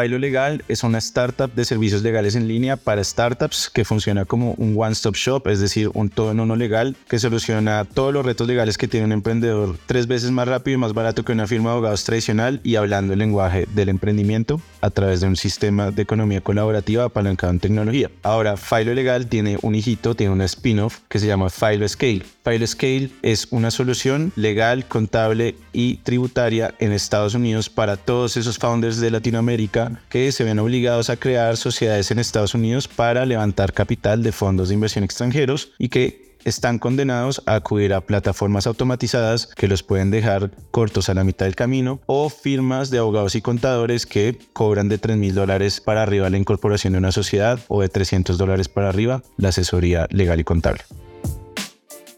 Filo Legal es una startup de servicios legales en línea para startups que funciona como un one-stop shop, es decir, un todo en uno legal que soluciona todos los retos legales que tiene un emprendedor tres veces más rápido y más barato que una firma de abogados tradicional y hablando el lenguaje del emprendimiento a través de un sistema de economía colaborativa apalancado en tecnología. Ahora, Filo Legal tiene un hijito, tiene un spin-off que se llama Filo Scale. Filo Scale es una solución legal, contable y tributaria en Estados Unidos para todos esos founders de Latinoamérica que se ven obligados a crear sociedades en Estados Unidos para levantar capital de fondos de inversión extranjeros y que están condenados a acudir a plataformas automatizadas que los pueden dejar cortos a la mitad del camino o firmas de abogados y contadores que cobran de 3 mil dólares para arriba la incorporación de una sociedad o de 300 dólares para arriba la asesoría legal y contable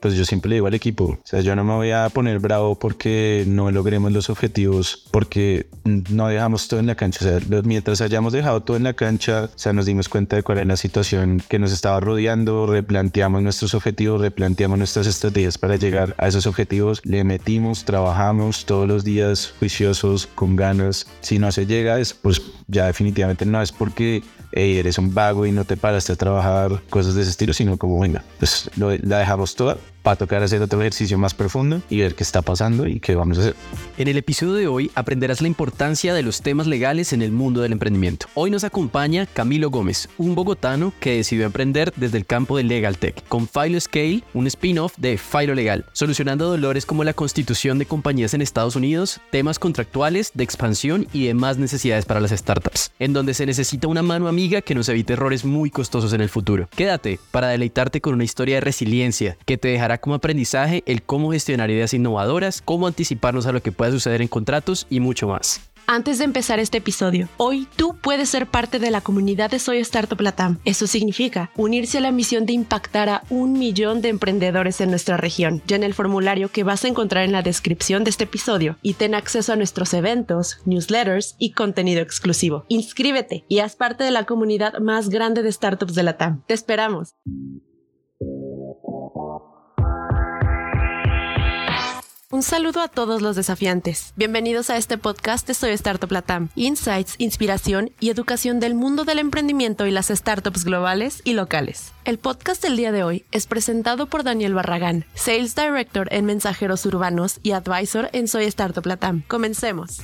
pues yo siempre le digo al equipo, o sea, yo no me voy a poner bravo porque no logremos los objetivos, porque no dejamos todo en la cancha, o sea, mientras hayamos dejado todo en la cancha, o sea, nos dimos cuenta de cuál es la situación que nos estaba rodeando, replanteamos nuestros objetivos, replanteamos nuestras estrategias para llegar a esos objetivos, le metimos, trabajamos todos los días juiciosos, con ganas, si no se llega, es pues ya definitivamente no es porque eres un vago y no te paraste a trabajar, cosas de ese estilo, sino como, venga, pues la dejamos toda para tocar hacer otro ejercicio más profundo y ver qué está pasando y qué vamos a hacer. En el episodio de hoy aprenderás la importancia de los temas legales en el mundo del emprendimiento. Hoy nos acompaña Camilo Gómez, un bogotano que decidió emprender desde el campo de Legal Tech, con Filo Scale, un spin-off de Filo Legal, solucionando dolores como la constitución de compañías en Estados Unidos, temas contractuales, de expansión y demás necesidades para las startups, en donde se necesita una mano amiga que nos evite errores muy costosos en el futuro. Quédate para deleitarte con una historia de resiliencia que te dejará como aprendizaje el cómo gestionar ideas innovadoras, cómo anticiparnos a lo que pueda suceder en contratos y mucho más. Antes de empezar este episodio, hoy tú puedes ser parte de la comunidad de Soy Startup Latam. Eso significa unirse a la misión de impactar a un millón de emprendedores en nuestra región. en el formulario que vas a encontrar en la descripción de este episodio y ten acceso a nuestros eventos, newsletters y contenido exclusivo. Inscríbete y haz parte de la comunidad más grande de startups de Latam. Te esperamos. Un saludo a todos los desafiantes. Bienvenidos a este podcast de Soy Startup Latam. Insights, inspiración y educación del mundo del emprendimiento y las startups globales y locales. El podcast del día de hoy es presentado por Daniel Barragán, Sales Director en Mensajeros Urbanos y Advisor en Soy Startup Latam. Comencemos.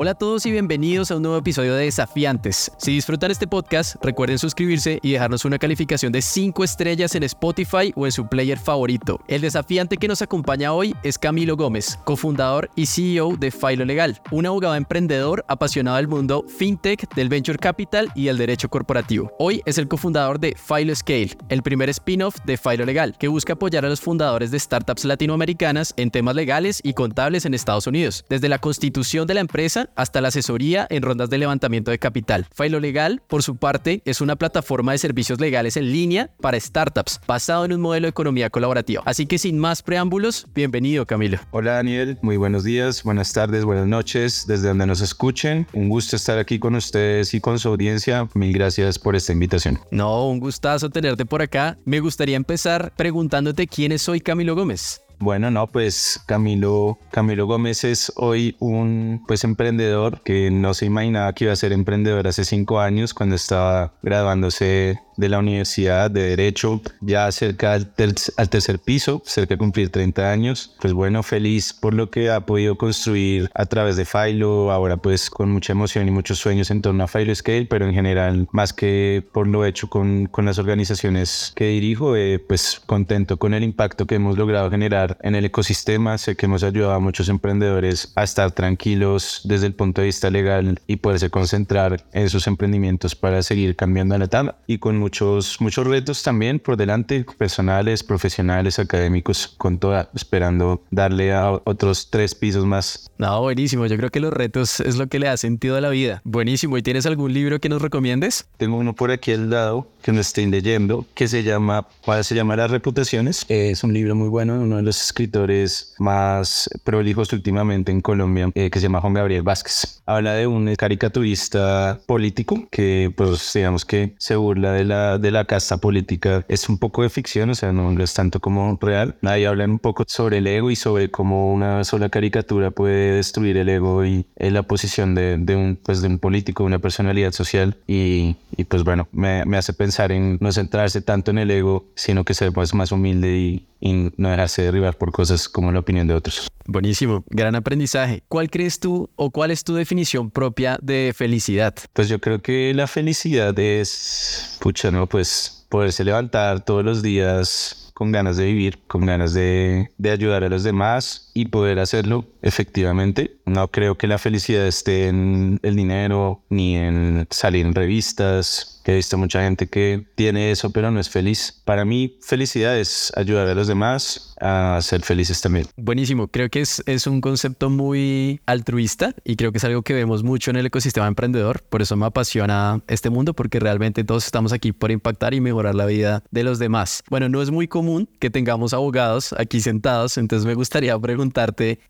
Hola a todos y bienvenidos a un nuevo episodio de Desafiantes. Si disfrutan este podcast, recuerden suscribirse y dejarnos una calificación de 5 estrellas en Spotify o en su player favorito. El desafiante que nos acompaña hoy es Camilo Gómez, cofundador y CEO de Filo Legal, un abogado emprendedor apasionado del mundo fintech, del venture capital y el derecho corporativo. Hoy es el cofundador de Filo Scale, el primer spin-off de Filo Legal, que busca apoyar a los fundadores de startups latinoamericanas en temas legales y contables en Estados Unidos, desde la constitución de la empresa hasta la asesoría en rondas de levantamiento de capital. Filo Legal, por su parte, es una plataforma de servicios legales en línea para startups, basado en un modelo de economía colaborativa. Así que sin más preámbulos, bienvenido Camilo. Hola Daniel, muy buenos días, buenas tardes, buenas noches, desde donde nos escuchen. Un gusto estar aquí con ustedes y con su audiencia. Mil gracias por esta invitación. No, un gustazo tenerte por acá. Me gustaría empezar preguntándote quién es hoy Camilo Gómez. Bueno, no, pues Camilo, Camilo Gómez es hoy un pues emprendedor que no se imaginaba que iba a ser emprendedor hace cinco años cuando estaba graduándose de la Universidad de Derecho, ya cerca al, tercer piso, cerca de cumplir 30 años. Pues bueno, feliz por lo que ha podido construir a través de Filo, ahora pues con mucha emoción y muchos sueños en torno a Filo Scale, pero en general más que por lo hecho con, con las organizaciones que dirijo, eh, pues contento con el impacto que hemos logrado generar en el ecosistema. Sé que hemos ayudado a muchos emprendedores a estar tranquilos desde el punto de vista legal y poderse concentrar en sus emprendimientos para seguir cambiando la tabla y con muchos, muchos retos también por delante, personales, profesionales, académicos, con toda, esperando darle a otros tres pisos más. No, buenísimo. Yo creo que los retos es lo que le da sentido a la vida. Buenísimo. ¿Y tienes algún libro que nos recomiendes? Tengo uno por aquí al lado que me estoy leyendo que se llama, ¿cuál se llama Las Reputaciones? Es un libro muy bueno, uno de los escritores más prolijos últimamente en Colombia, eh, que se llama Juan Gabriel Vázquez. Habla de un caricaturista político que, pues, digamos que se burla de la la, de la casta política es un poco de ficción, o sea, no es tanto como real. Ahí hablan un poco sobre el ego y sobre cómo una sola caricatura puede destruir el ego y la posición de, de, un, pues, de un político, una personalidad social. Y, y pues bueno, me, me, hace pensar en no centrarse tanto en el ego, sino que ser pues, más humilde y, y no dejarse derribar por cosas como la opinión de otros. Buenísimo, gran aprendizaje. ¿Cuál crees tú o cuál es tu definición propia de felicidad? Pues yo creo que la felicidad es, pucha, pues poderse levantar todos los días con ganas de vivir, con ganas de, ayudar a los demás y poder hacerlo efectivamente. No creo que la felicidad esté en el dinero ni en salir en revistas he visto mucha gente que tiene eso pero no es feliz. Para mí felicidad es ayudar a los demás a ser felices también. Buenísimo, creo que es, es un concepto muy altruista y creo que es algo que vemos mucho en el ecosistema emprendedor, por eso me apasiona este mundo porque realmente todos estamos aquí por impactar y mejorar la vida de los demás. Bueno, no es muy común que tengamos abogados aquí sentados, entonces me gustaría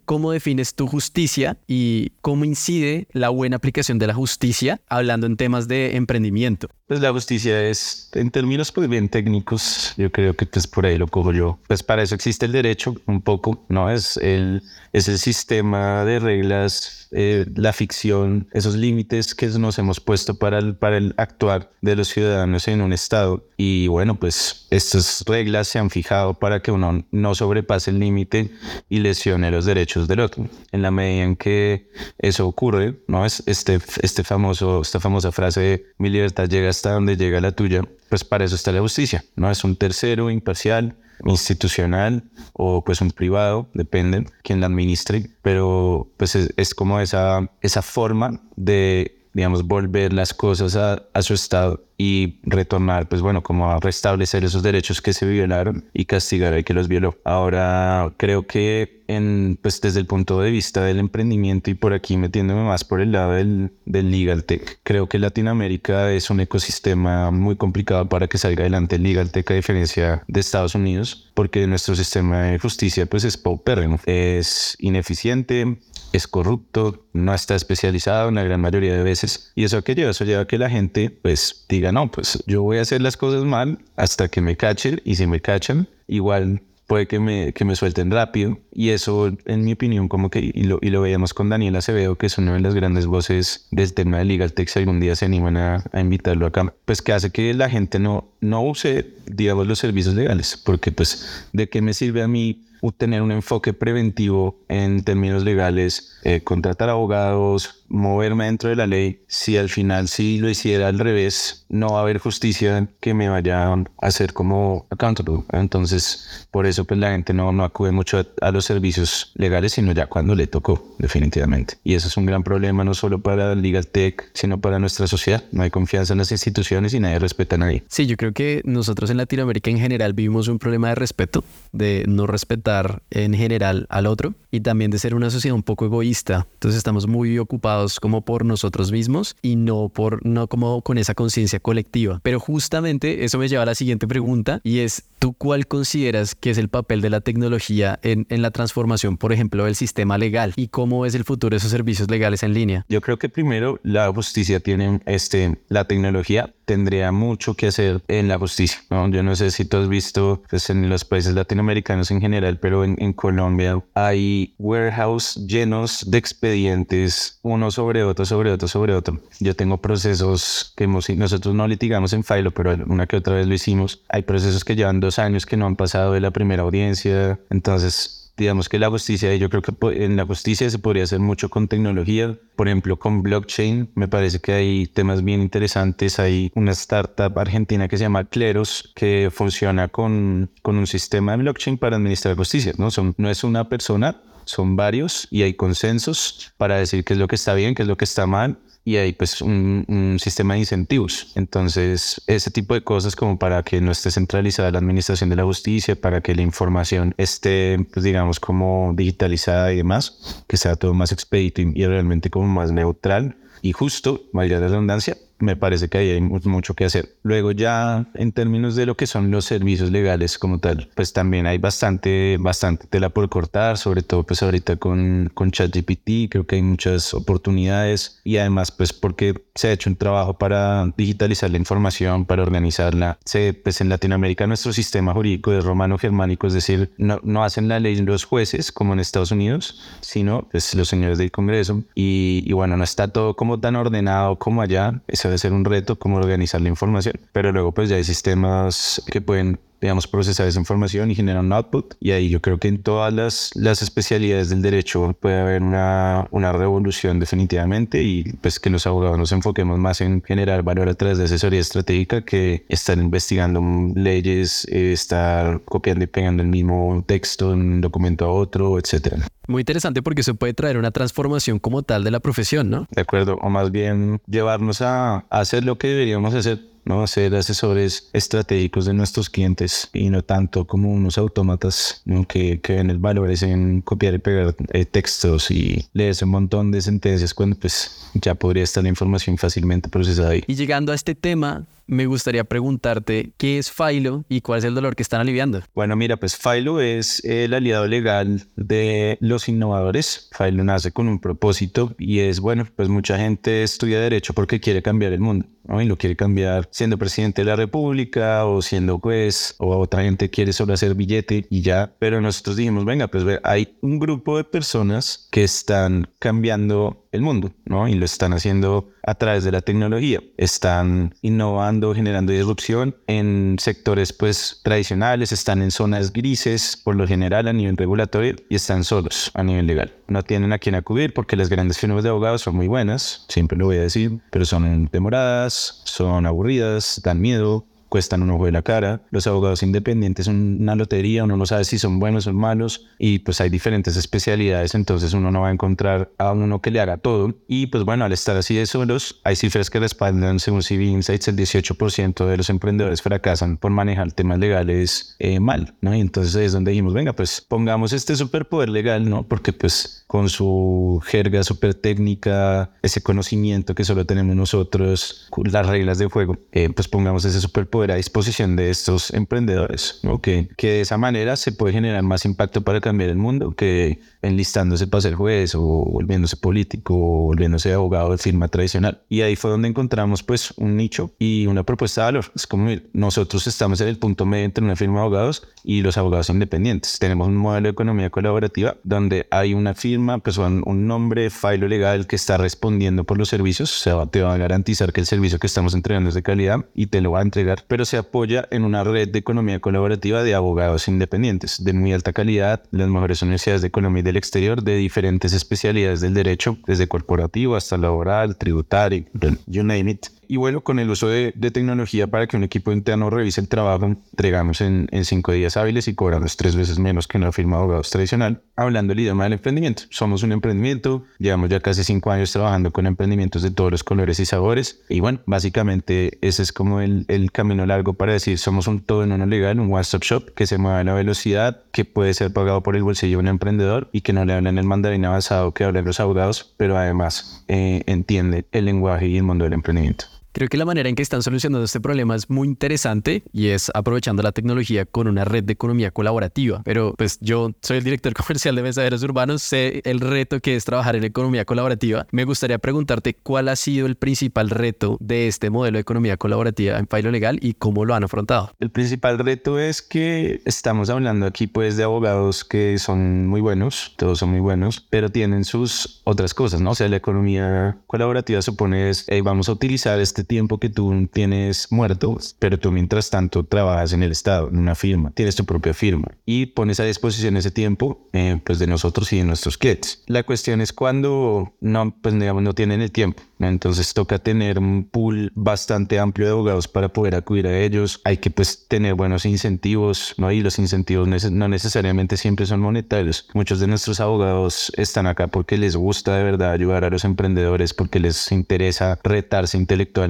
cómo defines tu justicia y cómo incide la buena aplicación de la justicia hablando en temas de emprendimiento. Pues la justicia es, en términos pues bien técnicos, yo creo que pues por ahí lo cojo yo. Pues para eso existe el derecho un poco, ¿no? Es el, es el sistema de reglas, eh, la ficción, esos límites que nos hemos puesto para el, para el actuar de los ciudadanos en un estado. Y bueno, pues estas reglas se han fijado para que uno no sobrepase el límite y lesione los derechos del otro. En la medida en que eso ocurre, ¿no? Es este, este famoso, esta famosa frase de mi libertad llega hasta donde llega la tuya, pues para eso está la justicia, ¿no? Es un tercero imparcial, institucional o pues un privado, depende quién la administre, pero pues es, es como esa, esa forma de digamos, volver las cosas a, a, su estado y retornar, pues bueno, como a restablecer esos derechos que se violaron y castigar al que los violó. Ahora, creo que en, pues desde el punto de vista del emprendimiento y por aquí metiéndome más por el lado del, del legal tech, creo que Latinoamérica es un ecosistema muy complicado para que salga adelante el legal tech a diferencia de Estados Unidos, porque nuestro sistema de justicia pues es paupérrimo, es ineficiente, es corrupto, no está especializado en la gran mayoría de veces. Y eso que lleva, eso lleva a que la gente pues diga, no, pues yo voy a hacer las cosas mal hasta que me cachen y si me cachan, igual puede que me, que me suelten rápido. Y eso, en mi opinión, como que, y lo, y lo veíamos con Daniel Acevedo, que es una de las grandes voces del tema de Legal Tech, si algún día se animan a, a, invitarlo acá, pues que hace que la gente no, no use, digamos, los servicios legales, porque pues, ¿de qué me sirve a mí tener un enfoque preventivo en términos legales, eh, contratar abogados, moverme dentro de la ley, si al final si lo hiciera al revés, no va a haber justicia que me vaya a hacer como accountable. Entonces, por eso pues la gente no, no acude mucho a, los servicios legales, sino ya cuando le tocó, definitivamente. Y eso es un gran problema no solo para Legal Tech, sino para nuestra sociedad. No hay confianza en las instituciones y nadie respeta a nadie. Sí, yo creo que nosotros en Latinoamérica en general vivimos un problema de respeto, de no respetar en general al otro y también de ser una sociedad un poco egoísta. Entonces estamos muy ocupados como por nosotros mismos y no por no como con esa conciencia colectiva. Pero justamente eso me lleva a la siguiente pregunta y es ¿tú cuál consideras que es el papel de la tecnología en, en la transformación, por ejemplo, del sistema legal y cómo es el futuro de esos servicios legales en línea? Yo creo que primero la justicia tiene este la tecnología tendría mucho que hacer en la justicia. ¿no? Yo no sé si tú has visto pues, en los países latinoamericanos en general, pero en, en Colombia hay warehouse llenos de expedientes, uno sobre otro, sobre otro, sobre otro. Yo tengo procesos que hemos, nosotros no litigamos en Filo, pero una que otra vez lo hicimos. Hay procesos que llevan dos años que no han pasado de la primera audiencia. Entonces, digamos que la justicia, yo creo que en la justicia se podría hacer mucho con tecnología, por ejemplo con blockchain, me parece que hay temas bien interesantes, hay una startup argentina que se llama Cleros que funciona con, con un sistema de blockchain para administrar justicia, ¿no? Son, no es una persona, son varios y hay consensos para decir qué es lo que está bien, qué es lo que está mal y hay pues un, sistema de incentivos. Entonces, ese tipo de cosas como para que no esté centralizada la administración de la justicia, para que la información esté, pues digamos, como digitalizada y demás, que sea todo más expedito y, realmente como más neutral y justo, vaya la redundancia, me parece que ahí hay mucho que hacer. Luego ya en términos de lo que son los servicios legales como tal, pues también hay bastante, bastante tela por cortar, sobre todo pues ahorita con, con ChatGPT, creo que hay muchas oportunidades y además pues porque se ha hecho un trabajo para digitalizar la información, para organizarla. Se, pues en Latinoamérica nuestro sistema jurídico es romano-germánico, es decir, no, no hacen la ley los jueces como en Estados Unidos, sino pues los señores del Congreso y, y bueno, no está todo como tan ordenado como allá. Eso debe ser un reto, cómo organizar la información. Pero luego pues ya hay sistemas que pueden digamos, procesar esa información y generar un output. Y ahí yo creo que en todas las, las especialidades del derecho puede haber una, una revolución definitivamente y pues que los abogados nos enfoquemos más en generar valor a través de asesoría estratégica que estar investigando leyes, eh, estar copiando y pegando el mismo texto de un documento a otro, etcétera. Muy interesante porque eso puede traer una transformación como tal de la profesión, ¿no? De acuerdo, o más bien llevarnos a, a hacer lo que deberíamos hacer ¿no? Ser asesores estratégicos de nuestros clientes y no tanto como unos autómatas que, que ven el valor en copiar y pegar eh, textos y leer un montón de sentencias cuando pues ya podría estar la información fácilmente procesada ahí. Y llegando a este tema, me gustaría preguntarte qué es Philo y cuál es el dolor que están aliviando. Bueno, mira, pues Philo es el aliado legal de los innovadores. Philo nace con un propósito y es, bueno, pues mucha gente estudia derecho porque quiere cambiar el mundo. ¿no? Y lo quiere cambiar siendo presidente de la República o siendo juez o otra gente quiere solo hacer billete y ya. Pero nosotros dijimos, venga, pues hay un grupo de personas que están cambiando el mundo, ¿no? Y lo están haciendo a través de la tecnología. Están innovando, generando disrupción en sectores pues tradicionales, están en zonas grises por lo general a nivel regulatorio y están solos a nivel legal. No tienen a quién acudir porque las grandes firmas de abogados son muy buenas, siempre lo voy a decir, pero son demoradas, son aburridas, dan miedo, cuestan un ojo de la cara. Los abogados independientes son una lotería, uno no sabe si son buenos o malos y pues hay diferentes especialidades, entonces uno no va a encontrar a uno que le haga todo. Y pues bueno, al estar así de solos, hay cifras que respaldan, según CV Insights, el 18% de los emprendedores fracasan por manejar temas legales eh, mal, ¿no? Y entonces es donde dijimos, venga, pues pongamos este superpoder legal, ¿no? Porque pues con su jerga súper técnica, ese conocimiento que solo tenemos nosotros, las reglas de juego, eh, pues pongamos ese superpoder a disposición de estos emprendedores, ¿no? que, de esa manera se puede generar más impacto para cambiar el mundo que enlistándose para ser juez o volviéndose político o volviéndose abogado de firma tradicional. Y ahí fue donde encontramos pues un nicho y una propuesta de valor. Es como nosotros estamos en el punto medio entre una firma de abogados y los abogados independientes. Tenemos un modelo de economía colaborativa donde hay una firma, pues un nombre, filo legal que está respondiendo por los servicios, o sea, te va a garantizar que el servicio que estamos entregando es de calidad y te lo va a entregar, pero se apoya en una red de economía colaborativa de abogados independientes de muy alta calidad, las mejores universidades de economía del exterior de diferentes especialidades del derecho, desde corporativo hasta laboral, tributario, you name it. Y bueno, con el uso de, tecnología para que un equipo interno revise el trabajo, entregamos en, cinco días hábiles y cobramos tres veces menos que una firma de abogados tradicional, hablando el idioma del emprendimiento. Somos un emprendimiento, llevamos ya casi cinco años trabajando con emprendimientos de todos los colores y sabores. Y bueno, básicamente ese es como el, el camino largo para decir, somos un todo en uno legal, un one-stop shop que se mueve a la velocidad, que puede ser pagado por el bolsillo de un emprendedor y que no le hablan el mandarín avanzado que hablan los abogados, pero además eh, entiende el lenguaje y el mundo del emprendimiento. Creo que la manera en que están solucionando este problema es muy interesante y es aprovechando la tecnología con una red de economía colaborativa. Pero pues yo soy el director comercial de mensajeros urbanos, sé el reto que es trabajar en economía colaborativa. Me gustaría preguntarte cuál ha sido el principal reto de este modelo de economía colaborativa en Filo Legal y cómo lo han afrontado. El principal reto es que estamos hablando aquí pues de abogados que son muy buenos, todos son muy buenos, pero tienen sus otras cosas, ¿no? O sea, la economía colaborativa supone es, vamos a utilizar este tiempo que tú tienes muerto, pero tú mientras tanto trabajas en el Estado, en una firma, tienes tu propia firma y pones a disposición ese tiempo eh, pues de nosotros y de nuestros clientes. La cuestión es cuando no, pues digamos, no tienen el tiempo. Entonces toca tener un pool bastante amplio de abogados para poder acudir a ellos. Hay que pues tener buenos incentivos, ¿no? Y los incentivos no necesariamente siempre son monetarios. Muchos de nuestros abogados están acá porque les gusta de verdad ayudar a los emprendedores, porque les interesa retarse intelectualmente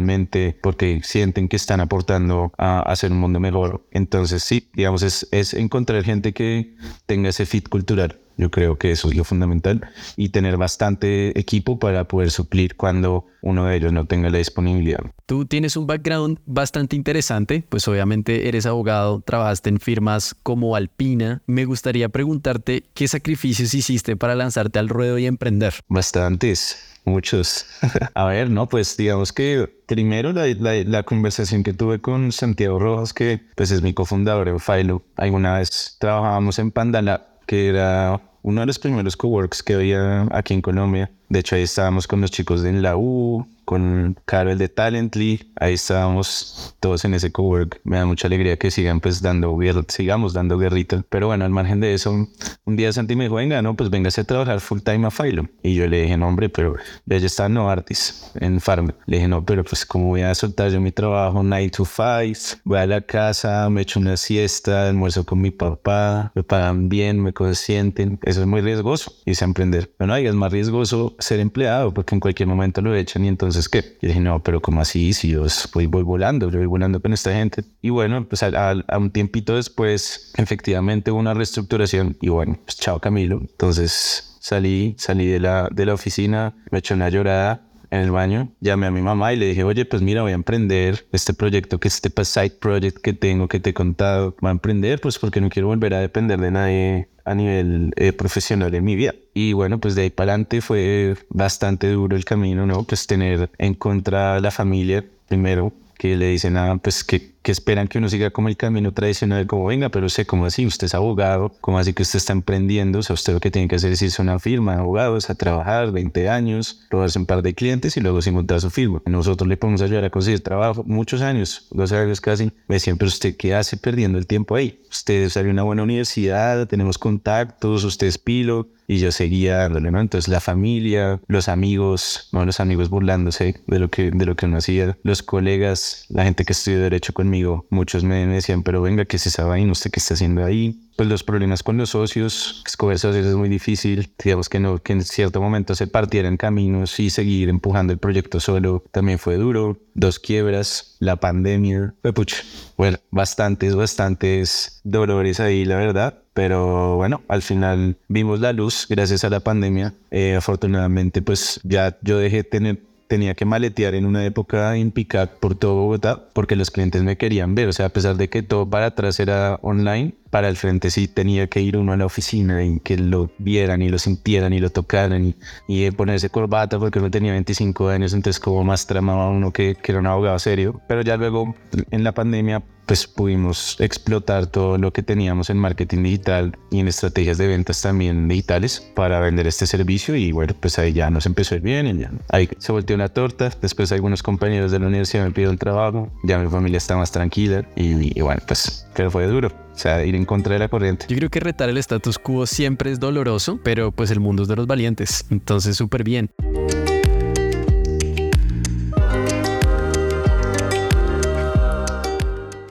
porque sienten que están aportando a hacer un mundo mejor. Entonces, sí, digamos, es, es encontrar gente que tenga ese fit cultural Yo creo que eso es lo fundamental y tener bastante equipo para poder suplir cuando uno de ellos no tenga la disponibilidad. Tú tienes un background bastante interesante, pues obviamente eres abogado, trabajaste en firmas como Alpina. Me gustaría preguntarte qué sacrificios hiciste para lanzarte al ruedo y emprender. Bastantes. Muchos. A ver, no, pues digamos que primero la, la, conversación que tuve con Santiago Rojas, que pues es mi cofundador en Filo. Alguna vez trabajábamos en Pandala, que era uno de los primeros coworks que había aquí en Colombia. De hecho, ahí estábamos con los chicos de la U, con Carol de Talently. Ahí estábamos todos en ese cowork. Me da mucha alegría que sigan pues dando guerra, sigamos dando guerrita. Pero bueno, al margen de eso, un día Santi me dijo, venga, no, pues véngase a trabajar full time a Philo. Y yo le dije, no, hombre, pero ya está no artis en Farm. Le dije, no, pero pues como voy a soltar yo mi trabajo 9 to 5, voy a la casa, me echo una siesta, almuerzo con mi papá, me pagan bien, me consienten. Eso es muy riesgoso, y a emprender. Pero no, es más riesgoso ser empleado porque en cualquier momento lo echan y entonces es que Y dije, no, pero ¿cómo así? Si yo voy, voy volando, yo voy volando con esta gente. Y bueno, pues a, un tiempito después, efectivamente hubo una reestructuración y bueno, pues chao Camilo. Entonces salí, salí de la, de la oficina, me eché una llorada en el baño, llamé a mi mamá y le dije, oye, pues mira, voy a emprender este proyecto, que este side project que tengo, que te he contado, voy a emprender, pues porque no quiero volver a depender de nadie a nivel eh, profesional en mi vida. Y bueno, pues de ahí para adelante fue bastante duro el camino, ¿no? Pues tener en contra la familia primero, que le dicen, ah, pues que que esperan que uno siga como el camino tradicional, como venga, pero sé cómo así, usted es abogado, como así que usted está emprendiendo, o sea, usted lo que tiene que hacer es irse a una firma de abogados a trabajar 20 años, probarse un par de clientes y luego sin montar su firma. Nosotros le podemos ayudar a conseguir trabajo muchos años, 12 años casi. Me pero usted qué hace perdiendo el tiempo ahí? Usted salió a una buena universidad, tenemos contactos, usted es pilo, y yo seguía dándole, ¿no? Entonces la familia, los amigos, bueno, los amigos burlándose de lo que, de lo que uno hacía, los colegas, la gente que estudió derecho conmigo, muchos me decían, pero venga, ¿qué es esa vaina? ¿Usted qué está haciendo ahí? Pues los problemas con los socios, escoger socios es muy difícil. Digamos que, no, que en cierto momento se partieran caminos y seguir empujando el proyecto solo también fue duro. Dos quiebras, la pandemia, fue pucha. Bueno, bastantes, bastantes dolores ahí, la verdad. Pero bueno, al final vimos la luz gracias a la pandemia. Eh, afortunadamente, pues ya yo dejé tener tenía que maletear en una época en Picac por todo Bogotá porque los clientes me querían ver. O sea, a pesar de que todo para atrás era online, para el frente sí tenía que ir uno a la oficina y que lo vieran y lo sintieran y lo tocaran y, y ponerse corbata porque uno tenía 25 años, entonces como más tramaba uno que, que era un abogado serio. Pero ya luego en la pandemia pues pudimos explotar todo lo que teníamos en marketing digital y en estrategias de ventas también digitales para vender este servicio y bueno, pues ahí ya nos empezó a ir bien y ya ahí se volteó una torta, después algunos compañeros de la universidad me pidieron trabajo, ya mi familia está más tranquila y, y bueno, pues pero fue duro. O sea, ir en contra de la corriente. Yo creo que retar el status quo siempre es doloroso, pero pues el mundo es de los valientes. Entonces, súper bien.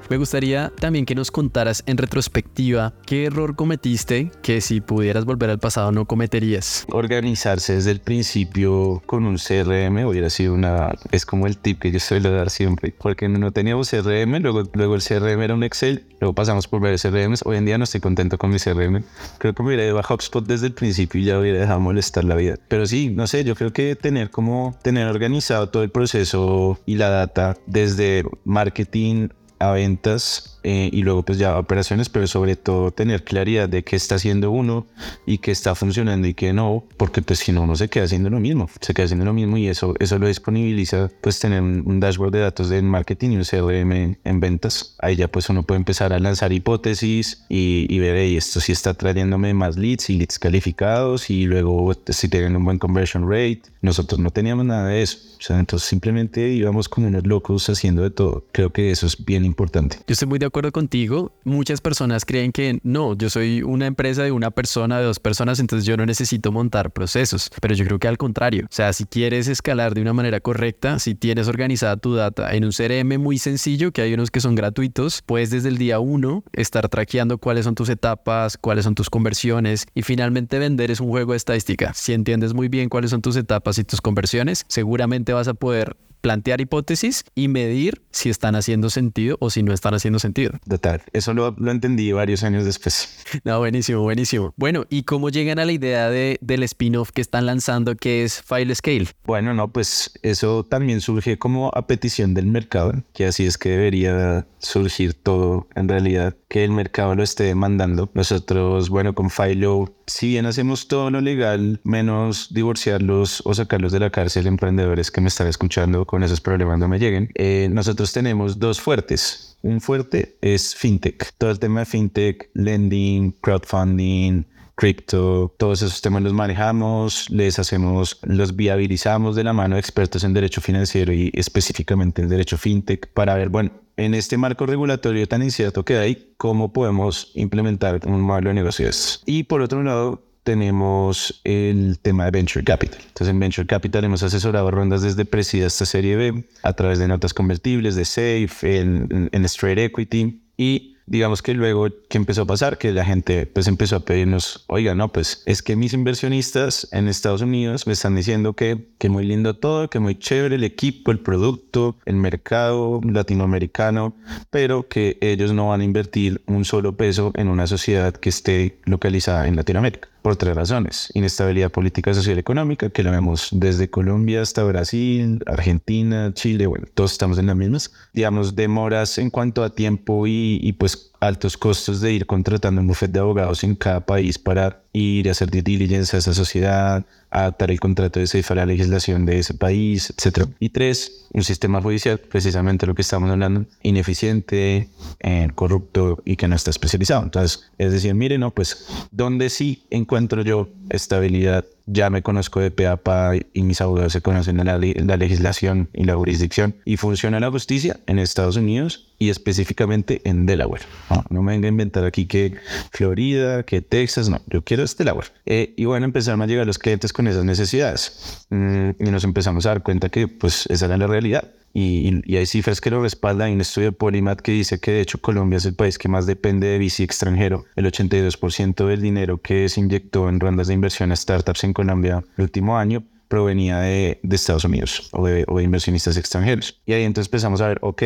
Me gustaría también que nos contaras en retrospectiva qué error cometiste que si pudieras volver al pasado no cometerías. Organizarse desde el principio con un CRM hubiera sido una... es como el tip que yo suelo dar siempre, porque no teníamos CRM, luego, luego el CRM era un Excel, luego pasamos por varios CRMs, hoy en día no estoy contento con mi CRM, creo que me hubiera ido a HubSpot desde el principio y ya hubiera dejado molestar la vida. Pero sí, no sé, yo creo que tener como, tener organizado todo el proceso y la data desde marketing a ventas eh, y luego pues ya operaciones, pero sobre todo tener claridad de qué está haciendo uno y qué está funcionando y qué no, porque pues si no uno se queda haciendo lo mismo, se queda haciendo lo mismo y eso, eso lo disponibiliza pues tener un dashboard de datos de marketing y un CRM en, ventas. Ahí ya pues uno puede empezar a lanzar hipótesis y, y ver, hey, esto sí está trayéndome más leads y leads calificados y luego si tienen un buen conversion rate. Nosotros no teníamos nada de eso. O sea, entonces simplemente íbamos como unos locos haciendo de todo. Creo que eso es bien importante. Yo estoy muy de acuerdo acuerdo contigo. Muchas personas creen que no, yo soy una empresa de una persona, de dos personas, entonces yo no necesito montar procesos. Pero yo creo que al contrario. O sea, si quieres escalar de una manera correcta, si tienes organizada tu data en un CRM muy sencillo, que hay unos que son gratuitos, puedes desde el día uno estar traqueando cuáles son tus etapas, cuáles son tus conversiones y finalmente vender es un juego de estadística. Si entiendes muy bien cuáles son tus etapas y tus conversiones, seguramente vas a poder plantear hipótesis y medir si están haciendo sentido o si no están haciendo sentido. Total, eso lo, lo entendí varios años después. No, buenísimo, buenísimo. Bueno, ¿y cómo llegan a la idea de, del spin-off que están lanzando que es File Scale? Bueno, no, pues eso también surge como a petición del mercado, que así es que debería surgir todo en realidad, que el mercado lo esté demandando. Nosotros, bueno, con Filo, si bien hacemos todo lo legal, menos divorciarlos o sacarlos de la cárcel, emprendedores que me están escuchando con esos problemas no me lleguen, eh, nosotros tenemos dos fuertes. Un fuerte es fintech, todo el tema de fintech, lending, crowdfunding, cripto, todos esos temas los manejamos, les hacemos, los viabilizamos de la mano de expertos en derecho financiero y específicamente en derecho fintech para ver, bueno, en este marco regulatorio tan incierto que hay, cómo podemos implementar un modelo de negocios. Y por otro lado, tenemos el tema de Venture Capital. Entonces en Venture Capital hemos asesorado rondas desde Presida hasta Serie B a través de notas convertibles, de SAFE, en, en Straight Equity. Y digamos que luego que empezó a pasar, que la gente pues empezó a pedirnos, oiga, no, pues es que mis inversionistas en Estados Unidos me están diciendo que, que muy lindo todo, que muy chévere el equipo, el producto, el mercado latinoamericano, pero que ellos no van a invertir un solo peso en una sociedad que esté localizada en Latinoamérica por tres razones. Inestabilidad política, social y económica, que lo vemos desde Colombia hasta Brasil, Argentina, Chile, bueno, todos estamos en las mismas. Digamos, demoras en cuanto a tiempo y, y pues altos costos de ir contratando un bufete de abogados en cada país para ir a hacer due diligence a esa sociedad, adaptar el contrato de SAFE a la legislación de ese país, etc. Y tres, un sistema judicial, precisamente lo que estamos hablando, ineficiente, eh, corrupto y que no está especializado. Entonces, es decir, mire, no, pues, ¿dónde sí encuentro yo estabilidad ya me conozco de PAPA y mis abogados se conocen la, la legislación y la jurisdicción y funciona la justicia en Estados Unidos y específicamente en Delaware. No, me venga a inventar aquí que Florida, que Texas, no, yo quiero este Delaware. Eh, y bueno, empezaron a llegar los clientes con esas necesidades mm, y nos empezamos a dar cuenta que pues esa era la realidad. Y, y, hay cifras que lo respaldan. Hay un estudio de Polymath que dice que de hecho Colombia es el país que más depende de VC extranjero. El 82% del dinero que se inyectó en rondas de inversión a startups en Colombia el último año provenía de, de Estados Unidos o de, inversionistas extranjeros. Y ahí entonces empezamos a ver, ok,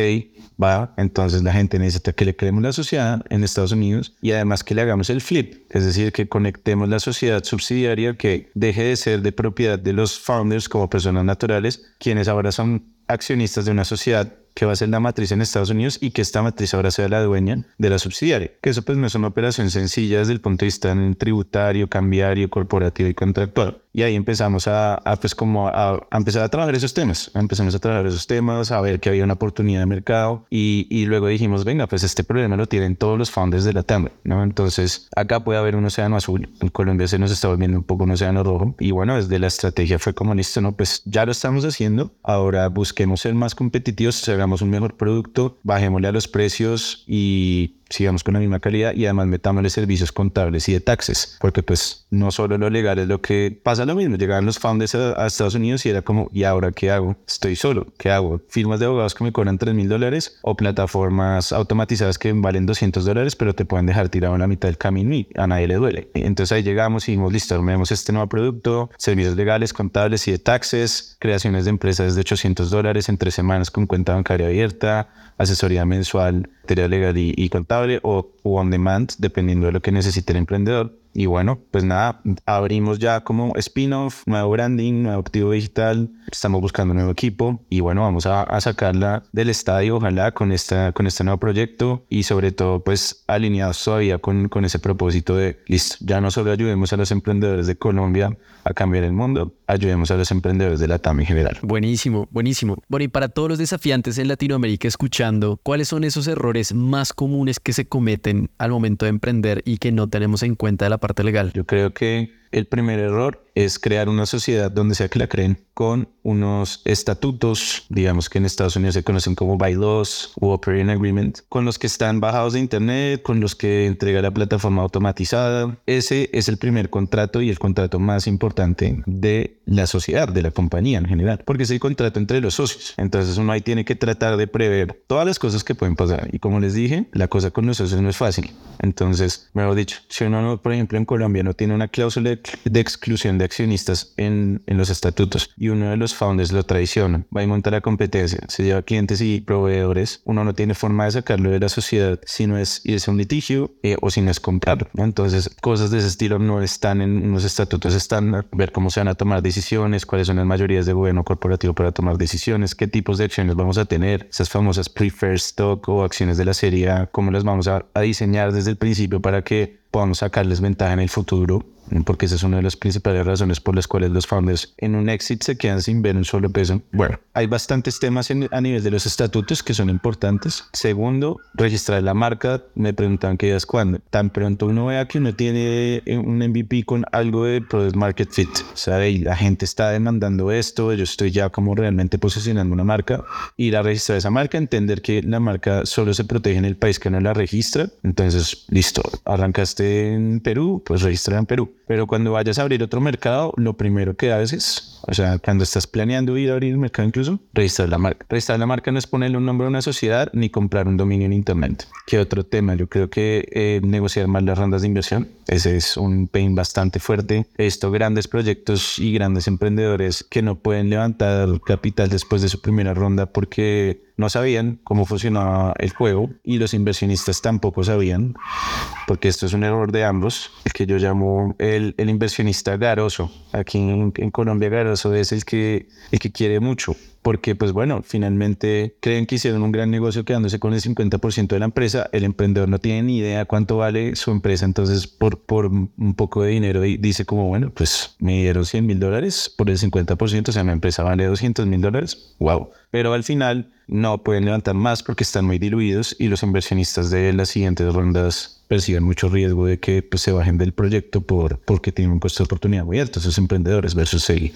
va, entonces la gente necesita que le creemos la sociedad en Estados Unidos y además que le hagamos el flip, es decir, que conectemos la sociedad subsidiaria que deje de ser de propiedad de los founders como personas naturales, quienes ahora son accionistas de una sociedad que va a ser la matriz en Estados Unidos y que esta matriz ahora sea la dueña de la subsidiaria. Que eso pues no es una operación sencilla desde el punto de vista tributario, cambiario, corporativo y contractual. Y ahí empezamos a, a pues como a, a, empezar a trabajar esos temas. Empezamos a trabajar esos temas, a ver que había una oportunidad de mercado y, y luego dijimos, venga, pues este problema lo tienen todos los founders de la TAM, ¿no? Entonces acá puede haber un océano azul, en Colombia se nos está volviendo un poco un océano rojo y bueno, desde la estrategia fue como listo, ¿no? Pues ya lo estamos haciendo, ahora busquemos ser más competitivos, hagamos un mejor producto, bajémosle a los precios y sigamos con la misma calidad y además metámosle servicios contables y de taxes, porque pues no solo lo legal es lo que pasa lo mismo, llegaban los founders a, a Estados Unidos y era como, ¿y ahora qué hago? Estoy solo, ¿qué hago? Firmas de abogados que me cobran 3 mil dólares o plataformas automatizadas que valen 200 dólares, pero te pueden dejar tirado en la mitad del camino y a nadie le duele. Entonces ahí llegamos y dijimos, listo, vemos este nuevo producto, servicios legales, contables y de taxes, creaciones de empresas de 800 dólares en tres semanas con cuenta bancaria abierta, asesoría mensual, materia legal y, y contable o, o on demand, dependiendo de lo que necesite el emprendedor. Y bueno, pues nada, abrimos ya como spin-off, nuevo branding, nuevo activo digital, estamos buscando un nuevo equipo y bueno, vamos a, a, sacarla del estadio, ojalá, con, esta, con este nuevo proyecto y sobre todo pues alineados todavía con, con ese propósito de, listo, ya no solo ayudemos a los emprendedores de Colombia a cambiar el mundo, ayudemos a los emprendedores de la TAM en general. Buenísimo, buenísimo. Bueno, y para todos los desafiantes en Latinoamérica escuchando, ¿cuáles son esos errores más comunes que se cometen al momento de emprender y que no tenemos en cuenta de la parte legal? Yo creo que el primer error es crear una sociedad donde sea que la creen con unos estatutos, digamos que en Estados Unidos se conocen como bylaws o operating agreement, con los que están bajados de internet, con los que entrega la plataforma automatizada. Ese es el primer contrato y el contrato más importante de la sociedad, de la compañía en general, porque es el contrato entre los socios. Entonces uno ahí tiene que tratar de prever todas las cosas que pueden pasar. Y como les dije, la cosa con los socios no es fácil. Entonces, mejor dicho, si uno, por ejemplo, en Colombia no tiene una cláusula de de exclusión de accionistas en, en, los estatutos y uno de los founders lo traiciona. Va y monta la competencia, se lleva clientes y proveedores. Uno no tiene forma de sacarlo de la sociedad si no es irse a un litigio eh, o si no es comprarlo. Entonces, cosas de ese estilo no están en los estatutos estándar. Ver cómo se van a tomar decisiones, cuáles son las mayorías de gobierno corporativo para tomar decisiones, qué tipos de acciones vamos a tener, esas famosas preferred stock o acciones de la serie A, cómo las vamos a, a diseñar desde el principio para que podamos sacarles ventaja en el futuro porque esa es una de las principales razones por las cuales los founders en un exit se quedan sin ver un solo peso. Bueno, hay bastantes temas a nivel de los estatutos que son importantes. Segundo, registrar la marca. Me preguntan qué es cuándo. Tan pronto uno vea que uno tiene un MVP con algo de product market fit. O sea, la gente está demandando esto, yo estoy ya como realmente posicionando una marca. Ir a registrar esa marca, entender que la marca solo se protege en el país que no la registra. Entonces, listo, arrancaste en Perú, pues registra en Perú pero cuando vayas a abrir otro mercado, lo primero que haces, o sea, cuando estás planeando ir a abrir el mercado incluso, registrar la marca. Registrar la marca no es ponerle un nombre a una sociedad ni comprar un dominio en Internet. ¿Qué otro tema? Yo creo que eh, negociar más las rondas de inversión. Ese es un pain bastante fuerte. Esto, grandes proyectos y grandes emprendedores que no pueden levantar capital después de su primera ronda porque no sabían cómo funcionaba el juego y los inversionistas tampoco sabían, porque esto es un error de ambos, que yo llamo el, el inversionista garoso. Aquí en, en Colombia garoso es el que, el que quiere mucho porque pues bueno, finalmente creen que hicieron un gran negocio quedándose con el 50% de la empresa, el emprendedor no tiene ni idea cuánto vale su empresa, entonces por, por un poco de dinero dice como, bueno, pues me dieron 100 mil dólares por el 50%, o sea, mi empresa vale 200 mil dólares, wow, pero al final no pueden levantar más porque están muy diluidos y los inversionistas de las siguientes rondas perciben mucho riesgo de que pues, se bajen del proyecto por, porque tienen un costo de oportunidad muy alto, esos emprendedores versus el,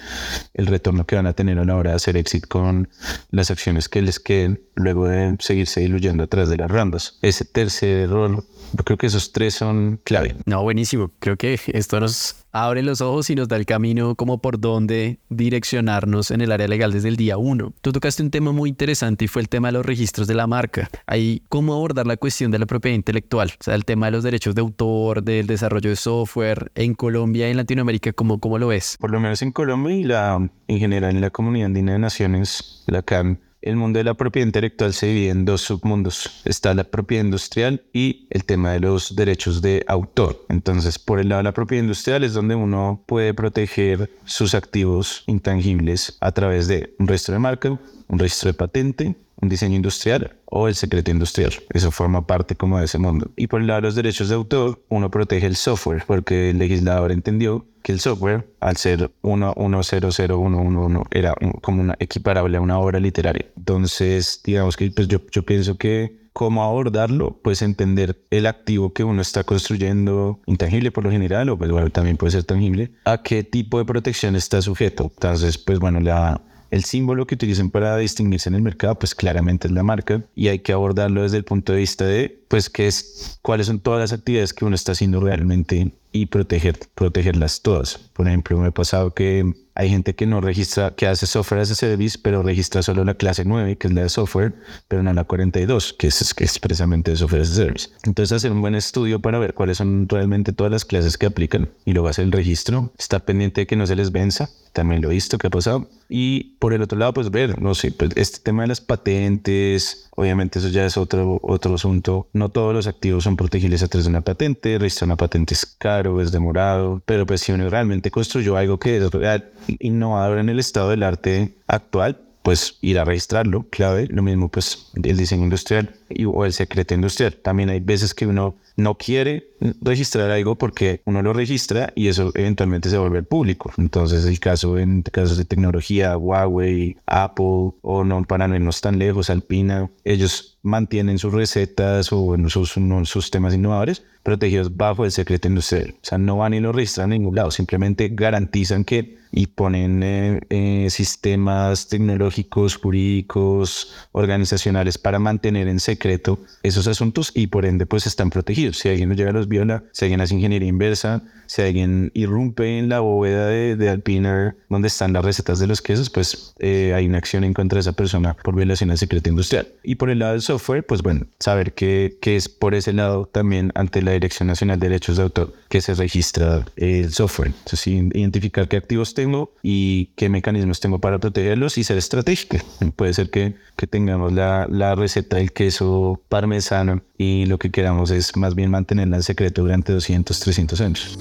el retorno que van a tener a la hora de hacer éxito con las acciones que les queden luego de seguirse diluyendo atrás de las rondas. Ese tercer error, yo creo que esos tres son clave. No, buenísimo. Creo que esto nos abre los ojos y nos da el camino como por dónde direccionarnos en el área legal desde el día uno. Tú tocaste un tema muy interesante y fue el tema de los registros de la marca. Ahí, ¿cómo abordar la cuestión de la propiedad intelectual? O sea, el tema de los derechos de autor, del desarrollo de software en Colombia y en Latinoamérica, ¿cómo, cómo lo ves? Por lo menos en Colombia y la, en general en la comunidad andina de naciones, la CAN, el mundo de la propiedad intelectual se divide en dos submundos. Está la propiedad industrial y el tema de los derechos de autor. Entonces, por el lado de la propiedad industrial es donde uno puede proteger sus activos intangibles a través de un registro de marca, un registro de patente, un diseño industrial o el secreto industrial. Eso forma parte como de ese mundo. Y por el lado de los derechos de autor, uno protege el software porque el legislador entendió que el software, al ser 110111, era como una equiparable a una obra literaria. Entonces, digamos que pues yo, yo pienso que cómo abordarlo, pues entender el activo que uno está construyendo, intangible por lo general, o pues bueno, también puede ser tangible, a qué tipo de protección está sujeto. Entonces, pues bueno, la, el símbolo que utilicen para distinguirse en el mercado, pues claramente es la marca y hay que abordarlo desde el punto de vista de, pues, qué es, cuáles son todas las actividades que uno está haciendo realmente y proteger, protegerlas todas. Por ejemplo, me ha pasado que hay gente que no registra, que hace software as a service, pero registra solo la clase 9, que es la de software, pero no la 42, que es, que es expresamente de software as a service. Entonces, hacer un buen estudio para ver cuáles son realmente todas las clases que aplican y luego hacer el registro. Está pendiente de que no se les venza, también lo he visto que ha pasado. Y por el otro lado, pues ver, no sé, pues este tema de las patentes, obviamente eso ya es otro, otro asunto. No todos los activos son protegibles a través de una patente, registrar una patente es caro, es demorado, pero pues si uno realmente construyó algo que es real, innovador en el estado del arte actual, pues ir a registrarlo, clave. Lo mismo pues el diseño industrial o el secreto industrial. También hay veces que uno no quiere registrar algo porque uno lo registra y eso eventualmente se vuelve público. Entonces el caso en casos de tecnología, Huawei, Apple o no para no tan lejos, Alpina, ellos mantienen sus recetas o sus, sus temas innovadores protegidos bajo el secreto industrial. O sea, no van y lo registran en ningún lado, simplemente garantizan que y ponen eh, eh, sistemas tecnológicos, jurídicos, organizacionales para mantener en secreto esos asuntos y por ende pues están protegidos. Si alguien nos llega a los viola, si alguien hace ingeniería inversa, si alguien irrumpe en la bóveda de, de Alpina donde están las recetas de los quesos, pues eh, hay una acción en contra de esa persona por violación al secreto industrial. Y por el lado del software, pues bueno, saber que, que es por ese lado también ante la Dirección Nacional de Derechos de Autor que se registra el software. Entonces, identificar qué activos tengo y qué mecanismos tengo para protegerlos y ser estratégico. Puede ser que, que tengamos la, la receta del queso parmesano y lo que queramos es más bien mantenerla en secreto durante 200, 300 años.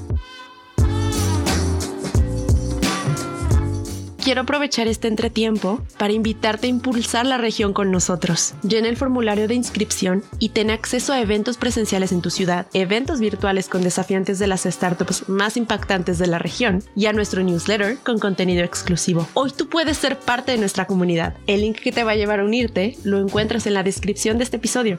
quiero aprovechar este entretiempo para invitarte a impulsar la región con nosotros. Llena el formulario de inscripción y ten acceso a eventos presenciales en tu ciudad, eventos virtuales con desafiantes de las startups más impactantes de la región y a nuestro newsletter con contenido exclusivo. Hoy tú puedes ser parte de nuestra comunidad. El link que te va a llevar a unirte lo encuentras en la descripción de este episodio.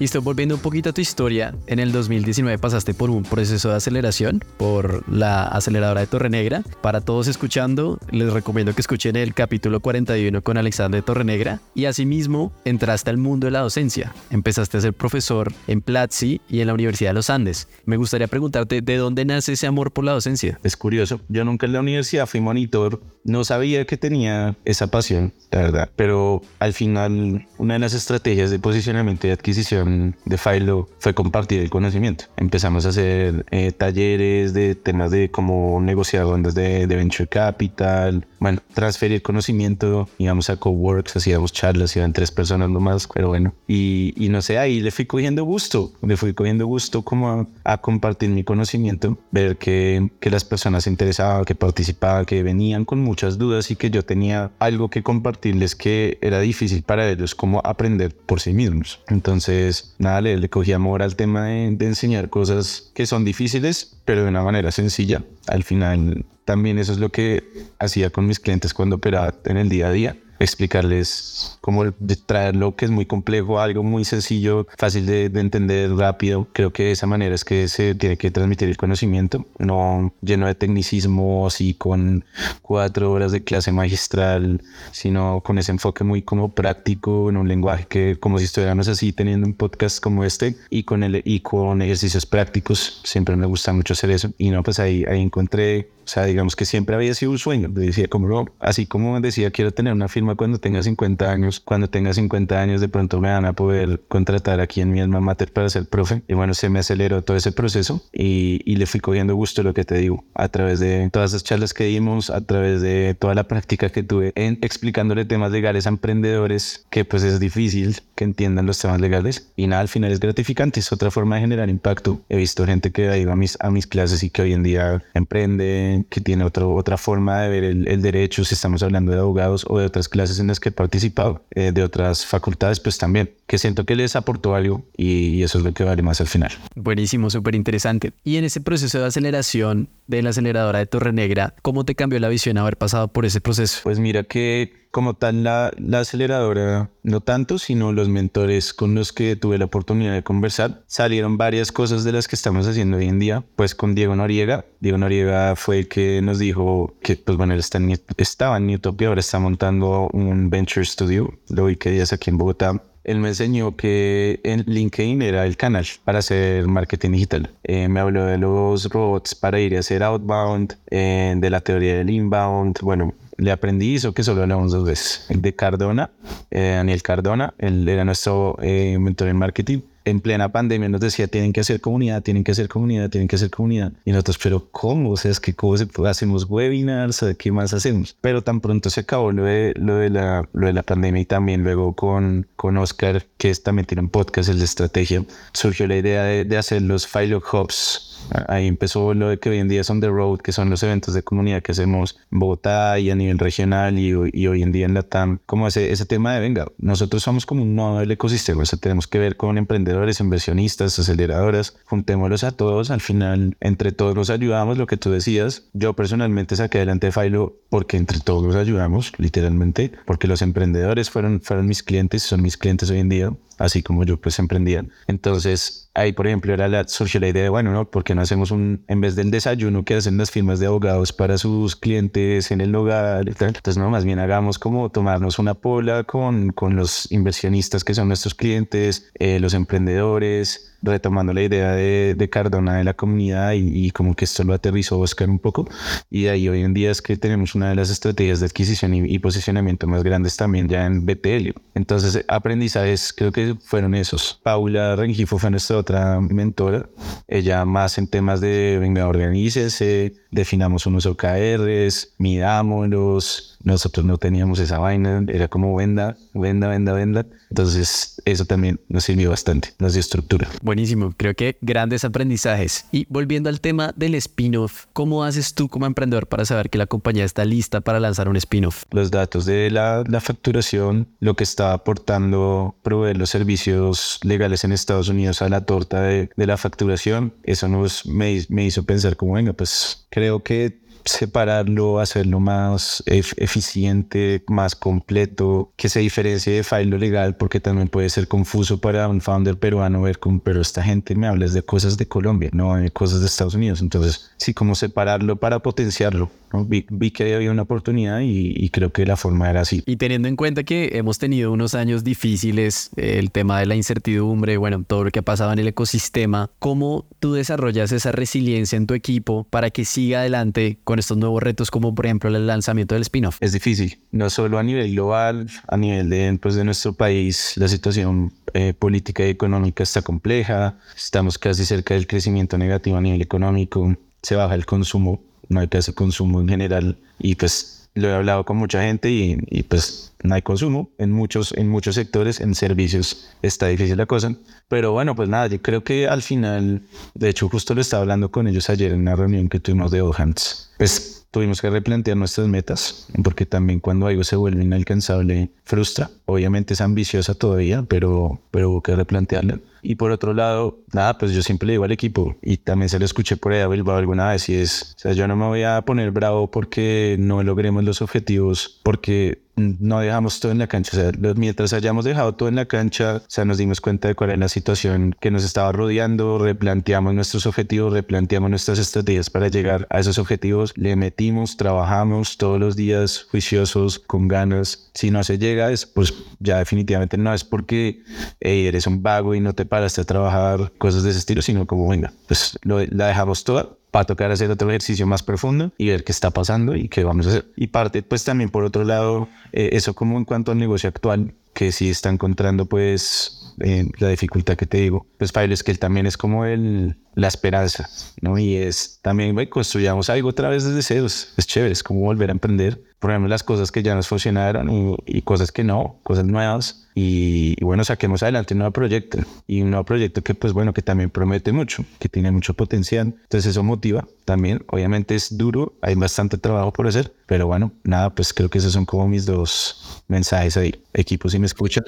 Listo, volviendo un poquito a tu historia, en el 2019 pasaste por un proceso de aceleración por la aceleradora de Torre Negra. Para todos escuchando, les recomiendo que escuchen el capítulo 41 con Alexander Torrenegra y asimismo entraste al mundo de la docencia. Empezaste a ser profesor en Platzi y en la Universidad de los Andes. Me gustaría preguntarte, ¿de dónde nace ese amor por la docencia? Es curioso, yo nunca en la universidad fui monitor, no sabía que tenía esa pasión, la verdad, pero al final una de las estrategias de posicionamiento y adquisición de Philo fue compartir el conocimiento. Empezamos a hacer eh, talleres de temas de cómo negociar rondas de, de, venture capital, bueno, transferir conocimiento, íbamos a coworks, hacíamos charlas, iban tres personas nomás, pero bueno, y, y no sé, ahí le fui cogiendo gusto, le fui cogiendo gusto como a, compartir mi conocimiento, ver que, que las personas se interesaban, que participaban, que venían con muchas dudas y que yo tenía algo que compartirles que era difícil para ellos, como aprender por sí mismos. Entonces, nada, le, le cogí amor al tema de, de enseñar cosas que son difíciles, pero de una manera sencilla. Al final, también eso es lo que hacía con mis clientes cuando operaba en el día a día explicarles cómo traer lo que es muy complejo algo muy sencillo, fácil de, entender, rápido. Creo que de esa manera es que se tiene que transmitir el conocimiento, no lleno de tecnicismo, así con cuatro horas de clase magistral, sino con ese enfoque muy como práctico, en un lenguaje que como si estuviéramos así teniendo un podcast como este y con, el, y con ejercicios prácticos. Siempre me gusta mucho hacer eso. Y no, pues ahí, ahí encontré, o sea, digamos que siempre había sido un sueño. Decía como, así como decía, quiero tener una firma cuando tenga 50 años. Cuando tenga 50 años de pronto me van a poder contratar aquí en mi alma mater para ser profe. Y bueno, se me aceleró todo ese proceso y, y le fui cogiendo gusto lo que te digo a través de todas esas charlas que dimos, a través de toda la práctica que tuve en explicándole temas legales a emprendedores, que pues es difícil que entiendan los temas legales. Y nada, al final es gratificante, es otra forma de generar impacto. He visto gente que ha ido a mis, a mis clases y que hoy en día emprende, que tiene otro, otra forma de ver el, derecho, si estamos hablando de abogados o de otras clases en las que he participado, eh, de otras facultades, pues también, que siento que les aportó algo y, eso es lo que vale más al final. Buenísimo, súper interesante. Y en ese proceso de aceleración de la aceleradora de Torre Negra, ¿cómo te cambió la visión haber pasado por ese proceso? Pues mira que como tal la, la, aceleradora, no tanto, sino los mentores con los que tuve la oportunidad de conversar, salieron varias cosas de las que estamos haciendo hoy en día, pues con Diego Noriega. Diego Noriega fue el que nos dijo que, pues bueno, él está en, estaba en Utopia, ahora está montando un Venture Studio, lo vi que días aquí en Bogotá. Él me enseñó que en LinkedIn era el canal para hacer marketing digital. Eh, me habló de los robots para ir a hacer outbound, eh, de la teoría del inbound. Bueno, le aprendí eso que solo hablamos dos veces. De Cardona, eh, Daniel Cardona, él era nuestro eh, mentor en marketing. En plena pandemia nos decía, tienen que hacer comunidad, tienen que hacer comunidad, tienen que hacer comunidad. Y nosotros, pero ¿cómo? O sea, es que ¿cómo se puede? hacemos webinars? ¿Qué más hacemos? Pero tan pronto se acabó lo de, lo de, la, lo de la pandemia y también luego con, con Oscar, que es, también tiene un podcast, el de estrategia, surgió la idea de, hacer los Philo Hubs Ahí empezó lo que hoy en día son The Road, que son los eventos de comunidad que hacemos en Bogotá y a nivel regional y, y hoy en día en la TAM. Como ese, ese tema de, venga, nosotros somos como un nodo del ecosistema, o sea, tenemos que ver con emprendedores, inversionistas, aceleradoras, juntémoslos a todos, al final entre todos nos ayudamos, lo que tú decías. Yo personalmente saqué adelante Filo porque entre todos nos ayudamos, literalmente, porque los emprendedores fueron, fueron mis clientes, son mis clientes hoy en día así como yo pues emprendía. Entonces ahí por ejemplo era la, surgió la idea de, bueno, ¿no? ¿Por qué no hacemos un, en vez del desayuno que hacen las firmas de abogados para sus clientes en el hogar? Entonces no, más bien hagamos como tomarnos una pola con, con los inversionistas que son nuestros clientes, eh, los emprendedores, retomando la idea de, de Cardona de la comunidad y, como que esto lo aterrizó Oscar un poco. Y de ahí hoy en día es que tenemos una de las estrategias de adquisición y, posicionamiento más grandes también ya en BTL. Entonces, aprendizajes creo que fueron esos. Paula Rengifo fue nuestra otra mentora. Ella más en temas de, venga, organícese, definamos unos OKRs, midámoslos, nosotros no teníamos esa vaina, era como venda, venda, venda, venda. Entonces eso también nos sirvió bastante, nos dio estructura. Buenísimo, creo que grandes aprendizajes. Y volviendo al tema del spin-off, ¿cómo haces tú como emprendedor para saber que la compañía está lista para lanzar un spin-off? Los datos de la, la facturación, lo que está aportando proveer los servicios legales en Estados Unidos a la torta de, de la facturación, eso nos, me, me hizo pensar como, venga, pues creo que separarlo, hacerlo más eficiente, más completo, que se diferencie de file legal, porque también puede ser confuso para un founder peruano ver como, pero esta gente me habla de cosas de Colombia, no de cosas de Estados Unidos. Entonces, sí, como separarlo para potenciarlo. Vi, que había una oportunidad y, creo que la forma era así. Y teniendo en cuenta que hemos tenido unos años difíciles, el tema de la incertidumbre, bueno, todo lo que ha pasado en el ecosistema, ¿cómo tú desarrollas esa resiliencia en tu equipo para que siga adelante con estos nuevos retos como por ejemplo el lanzamiento del spin-off? Es difícil, no solo a nivel global, a nivel de, pues, de nuestro país, la situación eh, política y económica está compleja, estamos casi cerca del crecimiento negativo a nivel económico, se baja el consumo no casi consumo en general y pues lo he hablado con mucha gente y, y, pues no hay consumo en muchos, en muchos sectores, en servicios está difícil la cosa. Pero bueno, pues nada, yo creo que al final, de hecho justo lo estaba hablando con ellos ayer en una reunión que tuvimos de All Hands. Pues tuvimos que replantear nuestras metas, porque también cuando algo se vuelve inalcanzable frustra. Obviamente es ambiciosa todavía, pero, pero hubo que replantearla. Y por otro lado, nada, pues yo siempre le digo al equipo, y también se lo escuché por ahí a Bilbao alguna vez, y es, o sea, yo no me voy a poner bravo porque no logremos los objetivos, porque no dejamos todo en la cancha. O sea, mientras hayamos dejado todo en la cancha, o sea, nos dimos cuenta de cuál era la situación que nos estaba rodeando, replanteamos nuestros objetivos, replanteamos nuestras estrategias para llegar a esos objetivos, le metimos, trabajamos todos los días juiciosos, con ganas. Si no se llega, es pues ya definitivamente no es porque eres un vago y no te paraste a trabajar cosas de ese estilo, sino como venga, pues la dejamos toda va a tocar hacer otro ejercicio más profundo y ver qué está pasando y qué vamos a hacer. Y parte, pues también por otro lado, eh, eso como en cuanto al negocio actual, que sí está encontrando pues la dificultad que te digo, pues File es que él también es como el, la esperanza, ¿no? Y es también, construyamos algo otra vez desde ceros, es chévere, es como volver a emprender, ponemos las cosas que ya nos funcionaron y, y cosas que no, cosas nuevas y, bueno, saquemos adelante un nuevo proyecto y un nuevo proyecto que pues bueno, que también promete mucho, que tiene mucho potencial. Entonces eso motiva también. Obviamente es duro, hay bastante trabajo por hacer, pero bueno, nada, pues creo que esos son como mis dos mensajes ahí. Equipo, si me escuchan,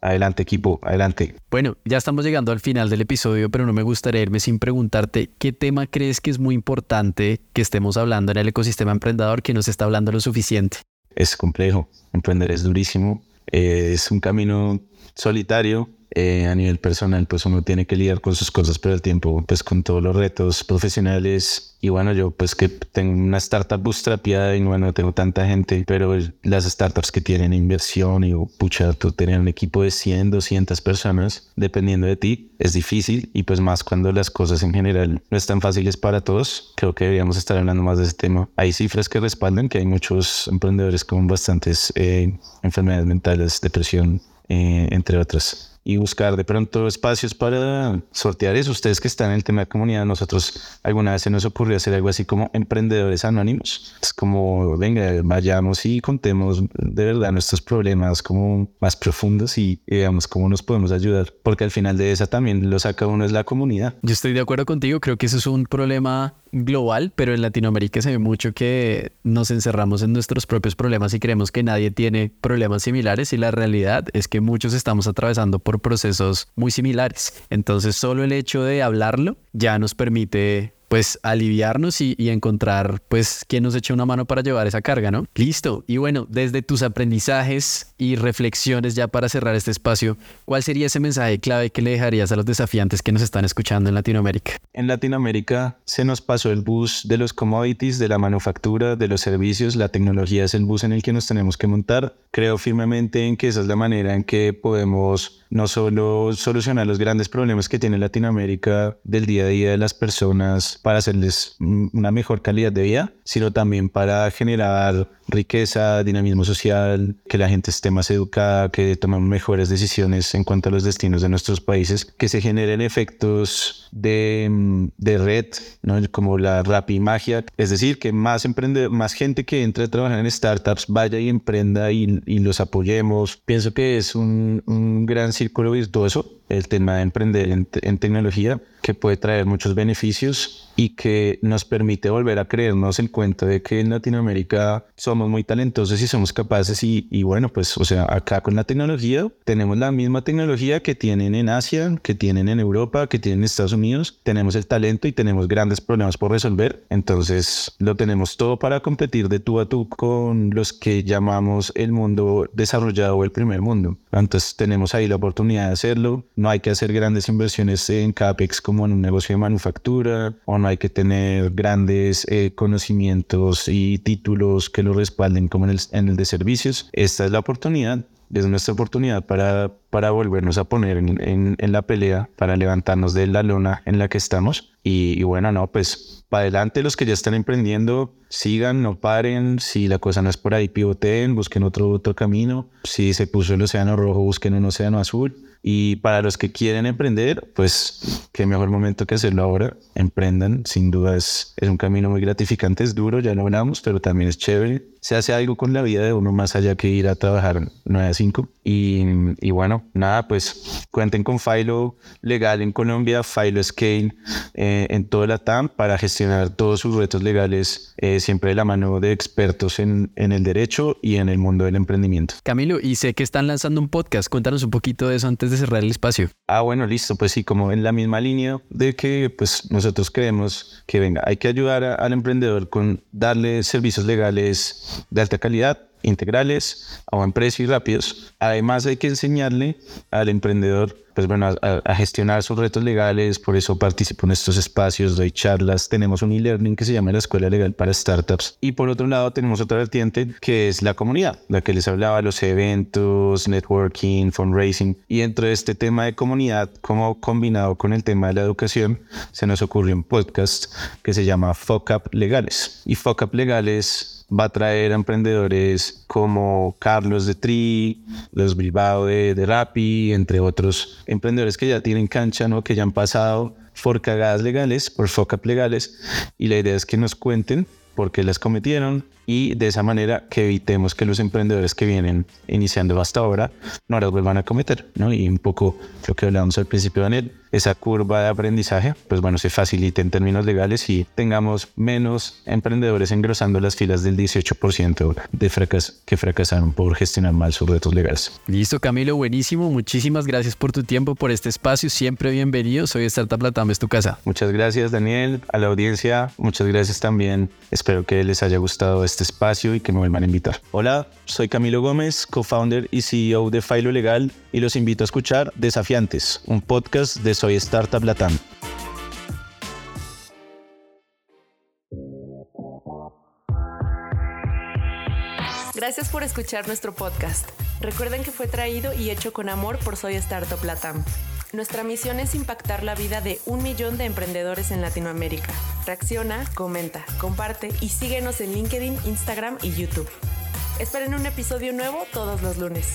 adelante equipo, adelante. Bueno, ya estamos llegando al final del episodio, pero no me gustaría irme sin preguntarte qué tema crees que es muy importante que estemos hablando en el ecosistema emprendedor que no se está hablando lo suficiente. Es complejo, emprender es durísimo, eh, es un camino solitario. Eh, a nivel personal, pues uno tiene que lidiar con sus cosas, pero al tiempo, pues con todos los retos profesionales. Y bueno, yo pues que tengo una startup bootstrapiada y bueno, tengo tanta gente, pero las startups que tienen inversión y pucha, tú tener un equipo de 100, 200 personas, dependiendo de ti, es difícil y pues más cuando las cosas en general no están fáciles para todos. Creo que deberíamos estar hablando más de ese tema. Hay cifras que respaldan que hay muchos emprendedores con bastantes eh, enfermedades mentales, depresión, eh, entre otras y buscar de pronto espacios para sortear eso. Ustedes que están en el tema de comunidad, nosotros alguna vez se nos ocurrió hacer algo así como emprendedores anónimos. Es como, venga, vayamos y contemos de verdad nuestros problemas como más profundos y, veamos cómo nos podemos ayudar. Porque al final de esa también lo saca uno es la comunidad. Yo estoy de acuerdo contigo, creo que eso es un problema global, pero en Latinoamérica se ve mucho que nos encerramos en nuestros propios problemas y creemos que nadie tiene problemas similares y la realidad es que muchos estamos atravesando por procesos muy similares. Entonces solo el hecho de hablarlo ya nos permite pues aliviarnos y, encontrar pues quién nos eche una mano para llevar esa carga, ¿no? Listo. Y bueno, desde tus aprendizajes y reflexiones ya para cerrar este espacio, ¿cuál sería ese mensaje clave que le dejarías a los desafiantes que nos están escuchando en Latinoamérica? En Latinoamérica se nos pasó el bus de los commodities, de la manufactura, de los servicios, la tecnología es el bus en el que nos tenemos que montar. Creo firmemente en que esa es la manera en que podemos no solo solucionar los grandes problemas que tiene Latinoamérica del día a día de las personas para hacerles una mejor calidad de vida, sino también para generar riqueza, dinamismo social, que la gente esté más educada, que tomen mejores decisiones en cuanto a los destinos de nuestros países, que se generen efectos de, de red, ¿no? como la Rappi Magia, es decir, que más, emprende, más gente que entre a trabajar en startups vaya y emprenda y, y los apoyemos. Pienso que es un, un gran círculo virtuoso el tema de emprender en, tecnología, que puede traer muchos beneficios y que nos permite volver a creernos el cuento de que en Latinoamérica somos muy talentosos y somos capaces y, y, bueno, pues o sea, acá con la tecnología tenemos la misma tecnología que tienen en Asia, que tienen en Europa, que tienen en Estados Unidos, tenemos el talento y tenemos grandes problemas por resolver, entonces lo tenemos todo para competir de tú a tú con los que llamamos el mundo desarrollado o el primer mundo. Entonces tenemos ahí la oportunidad de hacerlo no hay que hacer grandes inversiones en CAPEX como en un negocio de manufactura, o no hay que tener grandes eh, conocimientos y títulos que lo respalden como en el, en el de servicios. Esta es la oportunidad es nuestra oportunidad para, para volvernos a poner en, en, la pelea, para levantarnos de la lona en la que estamos. Y, y, bueno, no, pues para adelante los que ya están emprendiendo, sigan, no paren. Si la cosa no es por ahí, pivoteen, busquen otro, otro camino. Si se puso el océano rojo, busquen un océano azul. Y para los que quieren emprender, pues qué mejor momento que hacerlo ahora. Emprendan, sin duda es, es un camino muy gratificante, es duro, ya lo hablamos, pero también es chévere. Se hace algo con la vida de uno más allá que ir a trabajar 9 a 5. Y, y bueno, nada, pues cuenten con Filo Legal en Colombia, Filo Scale eh, en toda la TAM para gestionar todos sus retos legales, eh, siempre de la mano de expertos en, en el derecho y en el mundo del emprendimiento. Camilo, y sé que están lanzando un podcast, cuéntanos un poquito de eso antes de cerrar el espacio. Ah, bueno, listo. Pues sí, como en la misma línea de que pues nosotros creemos que venga, hay que ayudar al emprendedor con darle servicios legales de alta calidad integrales, a buen precio y rápidos. Además hay que enseñarle al emprendedor pues bueno, a, gestionar sus retos legales, por eso participo en estos espacios, doy charlas, tenemos un e-learning que se llama la Escuela Legal para Startups. Y por otro lado tenemos otra vertiente que es la comunidad, la que les hablaba, los eventos, networking, fundraising. Y dentro de este tema de comunidad, como combinado con el tema de la educación, se nos ocurrió un podcast que se llama Fuck Legales. Y Fuck Legales va a traer a emprendedores como Carlos de Tri, los Bilbao de, de Rappi, entre otros emprendedores que ya tienen cancha, ¿no? que ya han pasado por cagadas legales, por fuck legales, y la idea es que nos cuenten por qué las cometieron, y de esa manera que evitemos que los emprendedores que vienen iniciando hasta ahora no las vuelvan a cometer, ¿no? Y un poco lo que hablábamos al principio, Daniel, esa curva de aprendizaje, pues bueno, se facilite en términos legales y tengamos menos emprendedores engrosando las filas del 18% de fracas que fracasaron por gestionar mal sus retos legales. Listo, Camilo, buenísimo. Muchísimas gracias por tu tiempo, por este espacio. Siempre bienvenido. Soy Startup Latam, es tu casa. Muchas gracias, Daniel. A la audiencia, muchas gracias también. Espero que les haya gustado este este espacio y que me vuelvan a invitar. Hola, soy Camilo Gómez, co-founder y CEO de Filo Legal y los invito a escuchar Desafiantes, un podcast de Soy Startup Latam. Gracias por escuchar nuestro podcast. Recuerden que fue traído y hecho con amor por Soy Startup Latam. Nuestra misión es impactar la vida de un millón de emprendedores en Latinoamérica. Reacciona, comenta, comparte y síguenos en LinkedIn, Instagram y YouTube. Esperen un episodio nuevo todos los lunes.